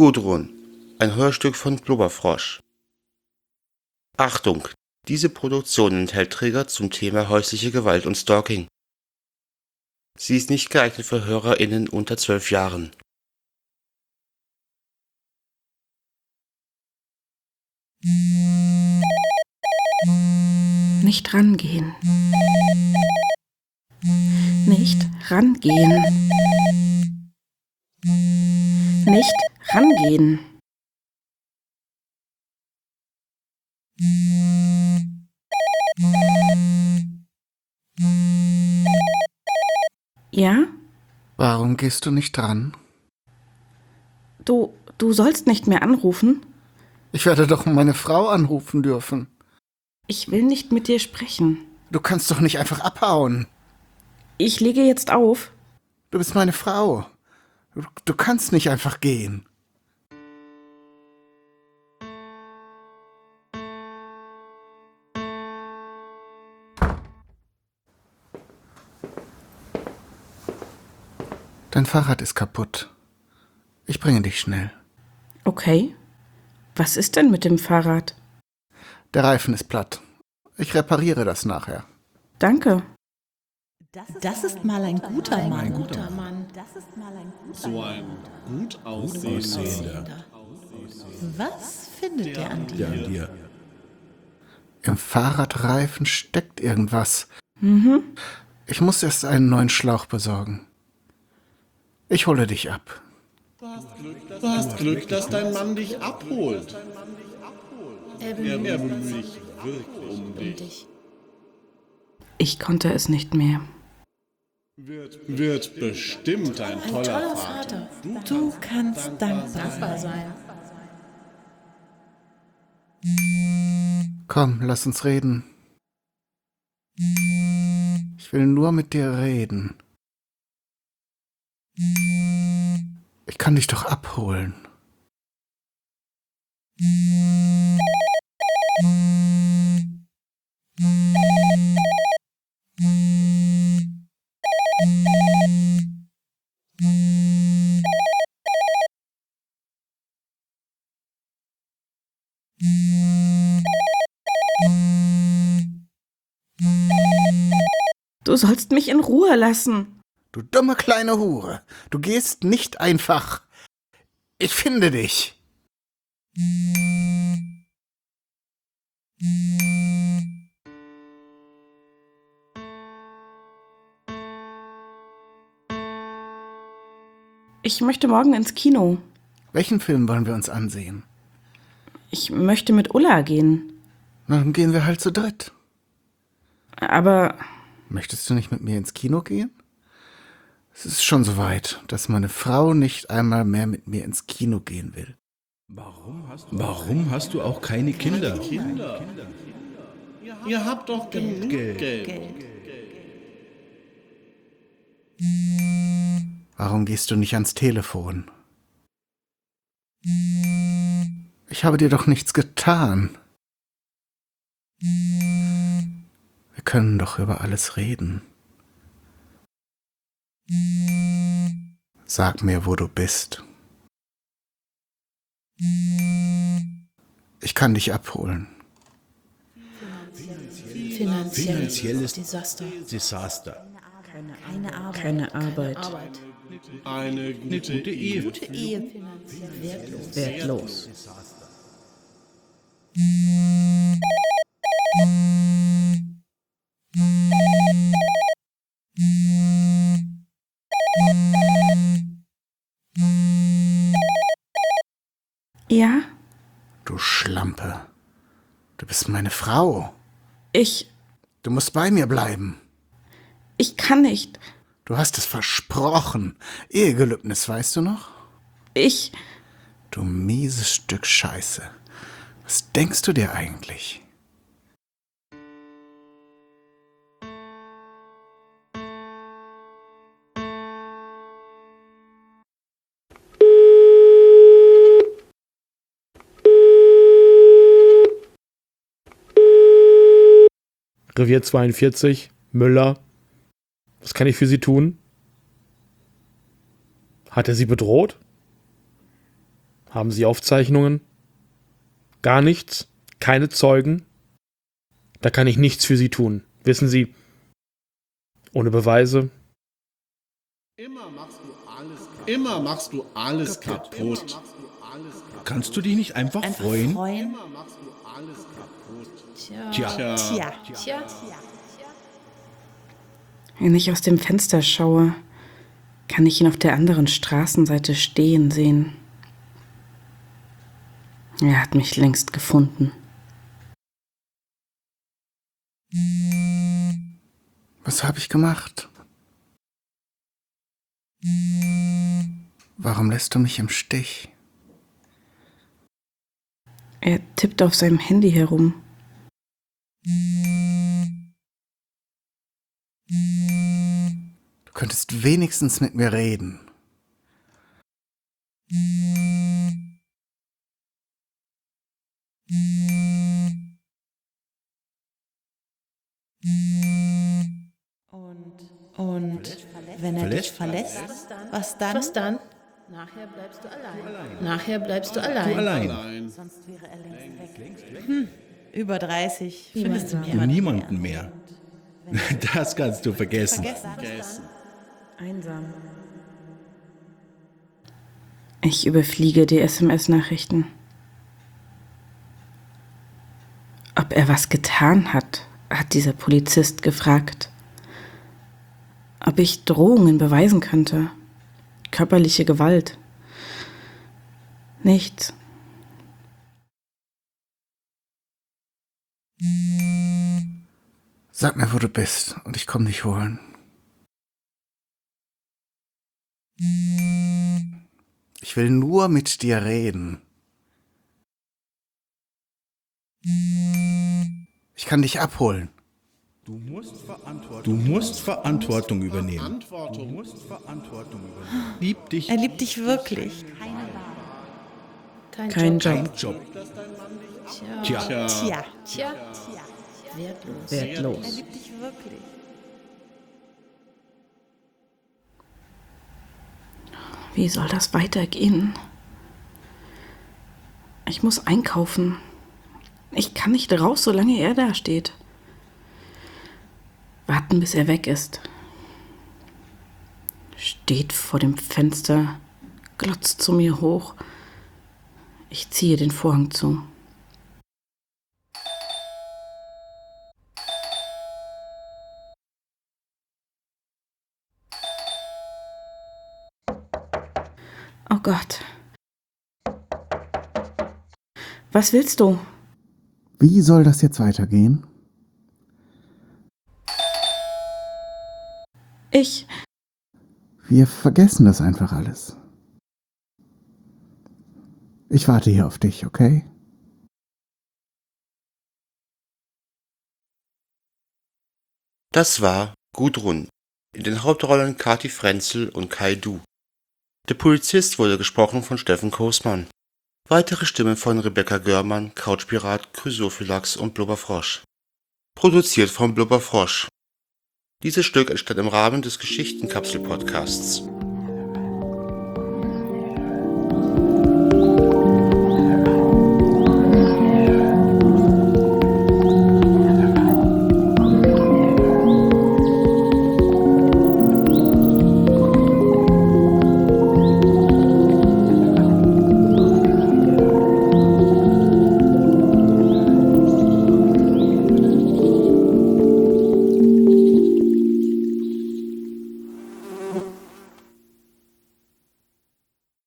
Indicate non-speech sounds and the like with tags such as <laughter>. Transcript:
Gudrun, ein Hörstück von Blubberfrosch. Achtung, diese Produktion enthält Trigger zum Thema häusliche Gewalt und Stalking. Sie ist nicht geeignet für HörerInnen unter zwölf Jahren. Nicht rangehen. Nicht rangehen. Nicht rangehen. Ja? Warum gehst du nicht dran? Du, du sollst nicht mehr anrufen? Ich werde doch meine Frau anrufen dürfen. Ich will nicht mit dir sprechen. Du kannst doch nicht einfach abhauen. Ich lege jetzt auf. Du bist meine Frau. Du, kannst nicht einfach gehen. Dein Fahrrad ist kaputt. Ich bringe dich schnell. Okay. Was ist denn mit dem Fahrrad? Der Reifen ist platt. Ich repariere das nachher. Danke. Das ist mal ein guter Mann. Ein guter Mann. Das ist mal ein guter So ein gut aussehender. Was findet der an dir? Der an dir. Im Fahrradreifen steckt irgendwas. Ich muss erst einen neuen Schlauch besorgen. Ich hole dich ab. Du hast Glück, dass dein Mann dich abholt. Er bemüht sich wirklich um dich. Ich konnte es nicht mehr. Wird, wird bestimmt ein toller, Toller Vater. Vater. Du kannst dankbar sein. Komm, lass uns reden. Ich will nur mit dir reden. Ich kann dich doch abholen. Du sollst mich in Ruhe lassen. Du dumme kleine Hure. Du gehst nicht einfach. Ich finde dich. Ich möchte morgen ins Kino. Welchen Film wollen wir uns ansehen? Ich möchte mit Ulla gehen. Dann gehen wir halt zu dritt. Aber Möchtest du nicht mit mir ins Kino gehen? Es ist schon so weit, dass meine Frau nicht einmal mehr mit mir ins Kino gehen will. Warum hast du auch keine Kinder? Kinder. Ihr habt doch genug Geld. Warum gehst du nicht ans Telefon? Ich habe dir doch nichts getan. Wir können doch über alles reden. Sag mir, wo du bist. Ich kann dich abholen. Finanzielles, Finanzielles Desaster. Desaster. Keine Arbeit. keine Arbeit. Eine gute, Eine gute Ehe. Gute Ehe. Finanziell wertlos. Wertlos. Ja, Du Schlampe. Du bist meine Frau. ich, Du musst bei mir bleiben. ich kann nicht. Du hast es versprochen. Ehegelübnis, weißt du noch? Ich, Du mieses Stück Scheiße. Was denkst du dir eigentlich? Revier 42, Müller. Was kann ich für Sie tun? Hat er Sie bedroht? Haben Sie Aufzeichnungen? Gar nichts? Keine Zeugen? Da kann ich nichts für Sie tun. Wissen Sie, ohne Beweise Immer machst du alles, immer machst du alles kaputt. Kannst du dich nicht einfach, Einfach freuen? freuen. Alles kaputt. Tja, Tja. Tja. Wenn ich aus dem Fenster schaue, kann ich ihn auf der anderen Straßenseite stehen sehen. Er hat mich längst gefunden. Was habe ich gemacht? Warum lässt du mich im Stich? Er tippt auf seinem Handy herum. Du könntest wenigstens mit mir reden. Und, und wenn er dich verlässt, was dann? Was dann? Nachher bleibst du allein. Nachher bleibst du allein. du allein. Nein. Sonst wäre er längst weg. Über 30 findest du Und jemanden niemanden mehr. <laughs> Das kannst du vergessen. Vergessen. Einsam. Ich überfliege die SMS-Nachrichten. Ob er was getan hat, hat dieser Polizist gefragt. Ob ich Drohungen beweisen könnte. Körperliche Gewalt. Nichts. Sag mir, wo du bist und ich komm dich holen. Ich will nur mit dir reden. Ich kann dich abholen. Du musst Verantwortung, du musst Verantwortung übernehmen. Verantwortung. Du musst Verantwortung übernehmen. Lieb dich. Er liebt dich wirklich. Kein, Kein Job. Job. Tja. Tja, Tja, Tja. Wertlos. er Wertlos. liebt dich wirklich. Wie soll das weitergehen? Ich muss einkaufen. Ich kann nicht raus, solange er da steht. Warten, bis er weg ist. Steht vor dem Fenster, glotzt zu mir hoch. Ich ziehe den Vorhang zu. Oh Gott. Was willst du? Wie soll das jetzt weitergehen? Ich. Wir vergessen das einfach alles. Ich warte hier auf dich, okay? Das war Gudrun. In den Hauptrollen Kati Frenzel und Kai Du. Der Polizist wurde gesprochen von Steffen Kosmann. Weitere Stimmen von Rebecca Görmann, Couchpirat, Chrysophylax und Blubberfrosch. Produziert von Blubberfrosch. Dieses Stück entstand im Rahmen des Geschichtenkapsel-Podcasts.